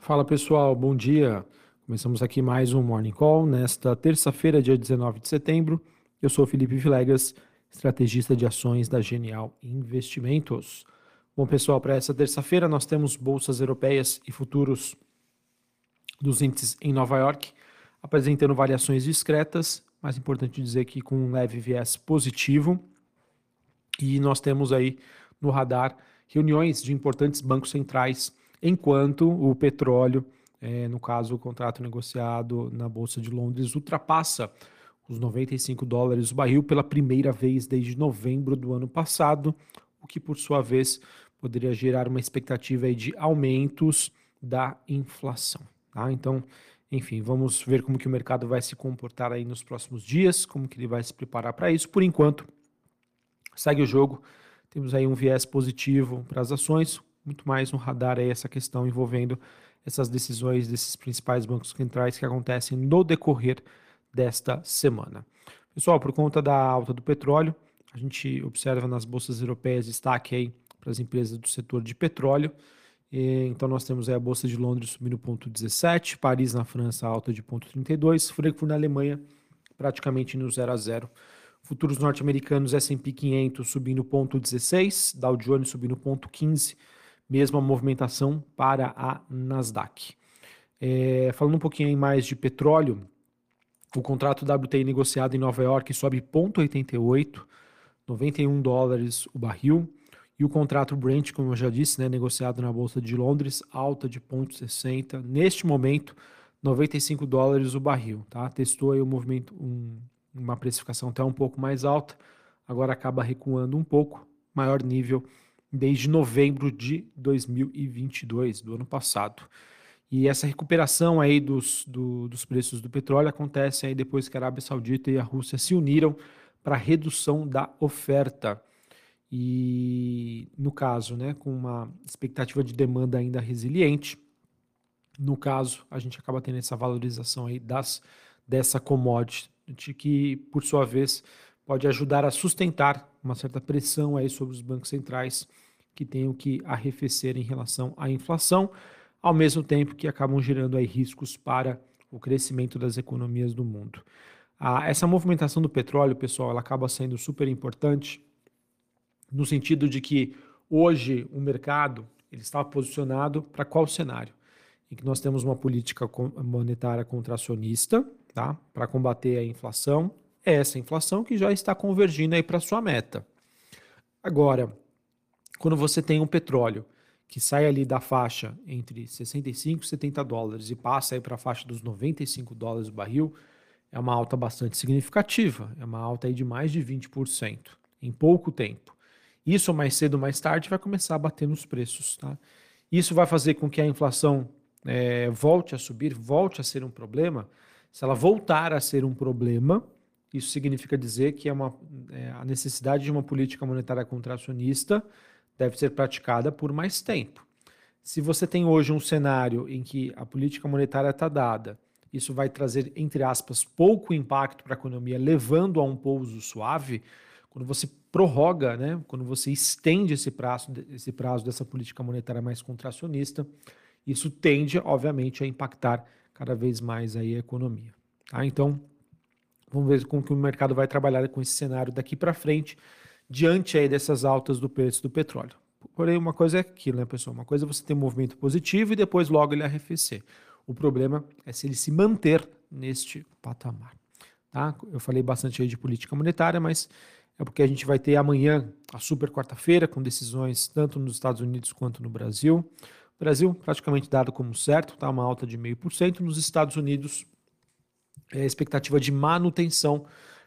Fala pessoal, bom dia. Começamos aqui mais um Morning Call nesta terça-feira, dia 19 de setembro. Eu sou Felipe Vilegas, estrategista de ações da Genial Investimentos. Bom, pessoal, para essa terça-feira nós temos bolsas europeias e futuros dos índices em Nova York apresentando variações discretas, mas importante dizer que com um leve viés positivo. E nós temos aí no radar reuniões de importantes bancos centrais, enquanto o petróleo, é, no caso o contrato negociado na Bolsa de Londres, ultrapassa os 95 dólares o barril pela primeira vez desde novembro do ano passado, o que por sua vez poderia gerar uma expectativa de aumentos da inflação. Tá? Então, enfim, vamos ver como que o mercado vai se comportar aí nos próximos dias, como que ele vai se preparar para isso. Por enquanto, segue o jogo. Temos aí um viés positivo para as ações, muito mais no radar aí essa questão envolvendo essas decisões desses principais bancos centrais que acontecem no decorrer desta semana. Pessoal, por conta da alta do petróleo, a gente observa nas bolsas europeias destaque aí para as empresas do setor de petróleo. E, então nós temos a Bolsa de Londres subindo 0,17, Paris na França alta de 0,32, Frankfurt na Alemanha praticamente no 0 a 0. Futuros norte-americanos S&P 500 subindo 0,16, Dow Jones subindo 0,15, mesma movimentação para a Nasdaq. É, falando um pouquinho mais de petróleo, o contrato WTI negociado em Nova York sobe 0,88, 91 dólares o barril. E o contrato Brent, como eu já disse, né, negociado na Bolsa de Londres, alta de 0,60. Neste momento, 95 dólares o barril. Tá? Testou aí o movimento, um, uma precificação até um pouco mais alta, agora acaba recuando um pouco, maior nível desde novembro de 2022, do ano passado. E essa recuperação aí dos, do, dos preços do petróleo acontece aí depois que a Arábia Saudita e a Rússia se uniram para redução da oferta e no caso, né, com uma expectativa de demanda ainda resiliente, no caso, a gente acaba tendo essa valorização aí das, dessa commodity, que por sua vez pode ajudar a sustentar uma certa pressão aí sobre os bancos centrais que tenham que arrefecer em relação à inflação, ao mesmo tempo que acabam gerando aí riscos para o crescimento das economias do mundo. Ah, essa movimentação do petróleo, pessoal, ela acaba sendo super importante no sentido de que hoje o mercado ele está posicionado para qual cenário? Em que nós temos uma política monetária contracionista, tá? Para combater a inflação, essa inflação que já está convergindo aí para sua meta. Agora, quando você tem um petróleo que sai ali da faixa entre 65 e 70 dólares e passa aí para a faixa dos 95 dólares o barril, é uma alta bastante significativa, é uma alta aí de mais de 20% em pouco tempo. Isso mais cedo ou mais tarde vai começar a bater nos preços. Tá? Isso vai fazer com que a inflação é, volte a subir, volte a ser um problema. Se ela voltar a ser um problema, isso significa dizer que é uma, é, a necessidade de uma política monetária contracionista deve ser praticada por mais tempo. Se você tem hoje um cenário em que a política monetária está dada, isso vai trazer, entre aspas, pouco impacto para a economia, levando a um pouso suave, quando você prorroga, né, quando você estende esse prazo, esse prazo dessa política monetária mais contracionista, isso tende, obviamente, a impactar cada vez mais aí a economia. Tá? Então, vamos ver como que o mercado vai trabalhar com esse cenário daqui para frente, diante aí dessas altas do preço do petróleo. Porém, uma coisa é aquilo, né, pessoal? Uma coisa é você ter um movimento positivo e depois logo ele arrefecer. O problema é se ele se manter neste patamar. Tá? Eu falei bastante aí de política monetária, mas é porque a gente vai ter amanhã a super quarta-feira com decisões tanto nos Estados Unidos quanto no Brasil. Brasil praticamente dado como certo, tá uma alta de 0,5%. Nos Estados Unidos, é a expectativa de manutenção.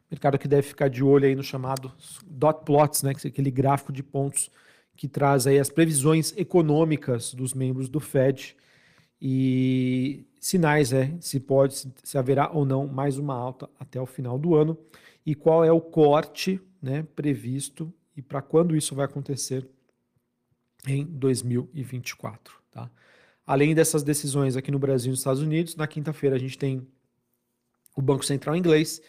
Mercado que deve ficar de olho aí no chamado dot plots, né, que é aquele gráfico de pontos que traz aí as previsões econômicas dos membros do Fed e sinais, é, se pode, se haverá ou não mais uma alta até o final do ano e qual é o corte né, previsto e para quando isso vai acontecer em 2024. Tá? Além dessas decisões aqui no Brasil e nos Estados Unidos, na quinta-feira a gente tem o Banco Central inglês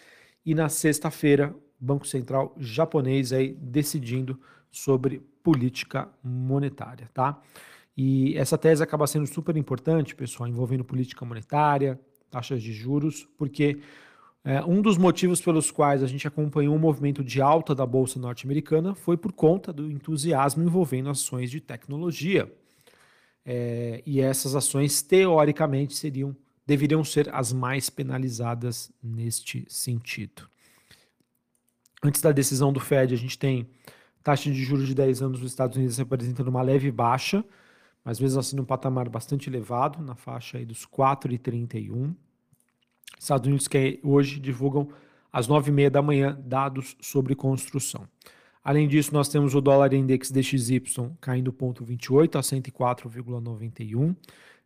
e na sexta-feira Banco Central japonês aí decidindo sobre política monetária, tá? E essa tese acaba sendo super importante, pessoal, envolvendo política monetária, taxas de juros, porque é, um dos motivos pelos quais a gente acompanhou o movimento de alta da Bolsa norte-americana foi por conta do entusiasmo envolvendo ações de tecnologia. É, e essas ações, teoricamente, seriam, deveriam ser as mais penalizadas neste sentido. Antes da decisão do Fed, a gente tem taxa de juros de 10 anos nos Estados Unidos representando uma leve baixa, mas mesmo assim num patamar bastante elevado, na faixa aí dos 4,31. Estados Unidos que hoje divulgam às 9h30 da manhã dados sobre construção. Além disso, nós temos o dólar index DXY caindo 0,28 a 104,91.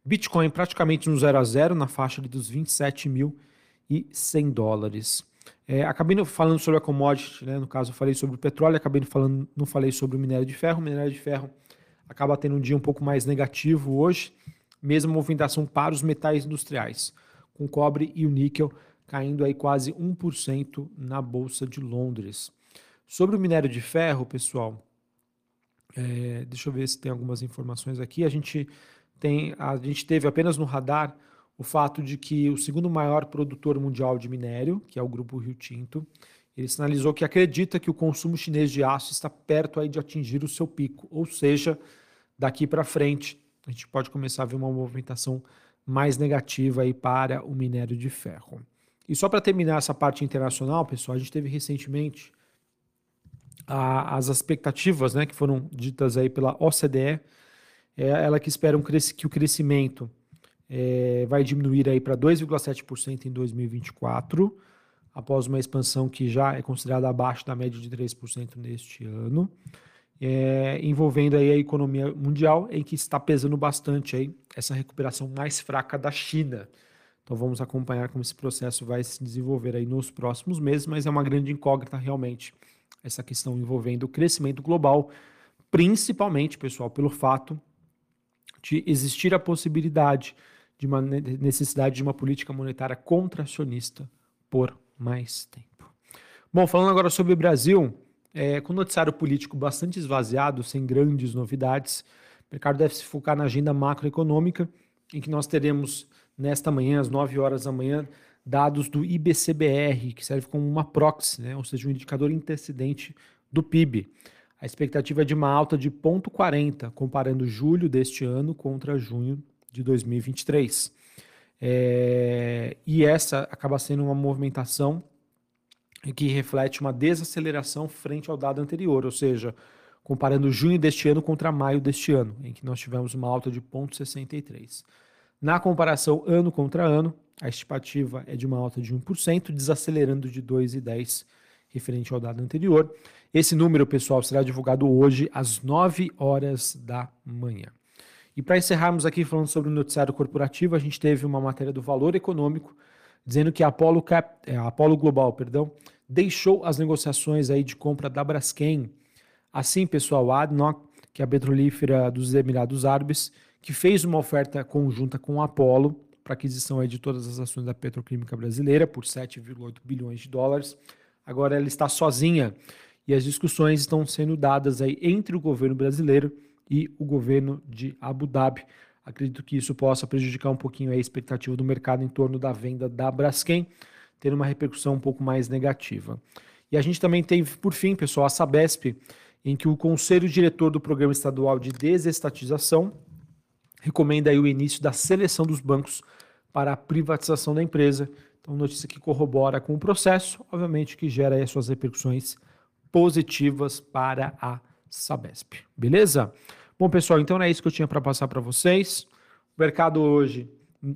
Bitcoin praticamente no 0 a 0 na faixa dos 27.100 dólares. É, acabei falando sobre a commodity, né? no caso eu falei sobre o petróleo, acabei falando, não falei sobre o minério de ferro. O minério de ferro acaba tendo um dia um pouco mais negativo hoje, mesma movimentação para os metais industriais, com cobre e o níquel caindo aí quase 1% na Bolsa de Londres. Sobre o minério de ferro, pessoal, é, deixa eu ver se tem algumas informações aqui. A gente tem, a gente teve apenas no radar o fato de que o segundo maior produtor mundial de minério, que é o grupo Rio Tinto, ele sinalizou que acredita que o consumo chinês de aço está perto aí de atingir o seu pico, ou seja, daqui para frente a gente pode começar a ver uma movimentação mais negativa aí para o minério de ferro. E só para terminar essa parte internacional, pessoal, a gente teve recentemente a, as expectativas né, que foram ditas aí pela OCDE, é ela que espera um que o crescimento é, vai diminuir aí para 2,7% em 2024, após uma expansão que já é considerada abaixo da média de 3% neste ano, é, envolvendo aí a economia mundial, em que está pesando bastante aí essa recuperação mais fraca da China. Então vamos acompanhar como esse processo vai se desenvolver aí nos próximos meses, mas é uma grande incógnita realmente essa questão envolvendo o crescimento global, principalmente, pessoal, pelo fato de existir a possibilidade de uma necessidade de uma política monetária contracionista por mais tempo. Bom, falando agora sobre o Brasil, é, com o noticiário político bastante esvaziado, sem grandes novidades, o mercado deve se focar na agenda macroeconômica, em que nós teremos nesta manhã, às 9 horas da manhã, dados do IBCBR, que serve como uma proxy, né? ou seja, um indicador antecedente do PIB. A expectativa é de uma alta de 0,40, comparando julho deste ano contra junho de 2023. É, e essa acaba sendo uma movimentação que reflete uma desaceleração frente ao dado anterior, ou seja, comparando junho deste ano contra maio deste ano, em que nós tivemos uma alta de 0,63. Na comparação ano contra ano, a estimativa é de uma alta de 1%, desacelerando de 2,10% referente ao dado anterior. Esse número, pessoal, será divulgado hoje às 9 horas da manhã. E para encerrarmos aqui falando sobre o noticiário corporativo, a gente teve uma matéria do Valor Econômico dizendo que a Apollo, Cap, é, a Apollo Global perdão, deixou as negociações aí de compra da Braskem. Assim, pessoal, a ADNOC, que é a petrolífera dos Emirados Árabes, que fez uma oferta conjunta com a Apollo para aquisição de todas as ações da petroquímica brasileira por 7,8 bilhões de dólares. Agora ela está sozinha e as discussões estão sendo dadas aí entre o governo brasileiro e o governo de Abu Dhabi. Acredito que isso possa prejudicar um pouquinho a expectativa do mercado em torno da venda da Braskem, tendo uma repercussão um pouco mais negativa. E a gente também tem, por fim, pessoal, a Sabesp, em que o Conselho Diretor do Programa Estadual de Desestatização recomenda aí o início da seleção dos bancos para a privatização da empresa. Então, notícia que corrobora com o processo, obviamente que gera aí as suas repercussões positivas para a Sabesp. Beleza? Bom, pessoal, então é isso que eu tinha para passar para vocês. O mercado hoje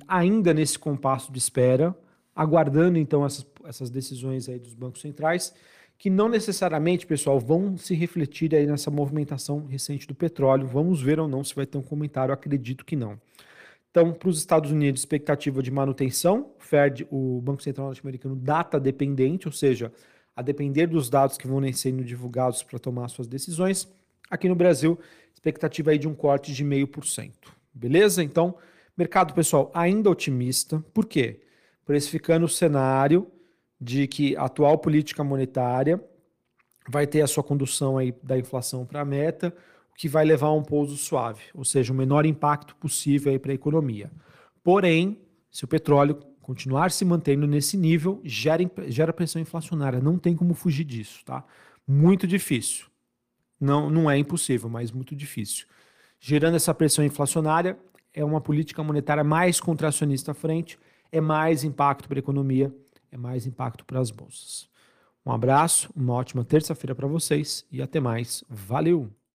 ainda nesse compasso de espera, aguardando então essas, essas decisões aí dos bancos centrais, que não necessariamente, pessoal, vão se refletir aí nessa movimentação recente do petróleo. Vamos ver ou não se vai ter um comentário, acredito que não. Então, para os Estados Unidos, expectativa de manutenção, o Fed, o Banco Central Norte-Americano, data dependente, ou seja, a depender dos dados que vão sendo divulgados para tomar suas decisões. Aqui no Brasil, expectativa aí de um corte de 0,5%. Beleza? Então, mercado, pessoal, ainda otimista. Por quê? Precificando o cenário de que a atual política monetária vai ter a sua condução aí da inflação para a meta, que vai levar a um pouso suave, ou seja, o menor impacto possível para a economia. Porém, se o petróleo continuar se mantendo nesse nível, gera, gera pressão inflacionária. Não tem como fugir disso, tá? Muito difícil. Não, não é impossível, mas muito difícil. Gerando essa pressão inflacionária, é uma política monetária mais contracionista à frente, é mais impacto para a economia, é mais impacto para as bolsas. Um abraço, uma ótima terça-feira para vocês e até mais. Valeu!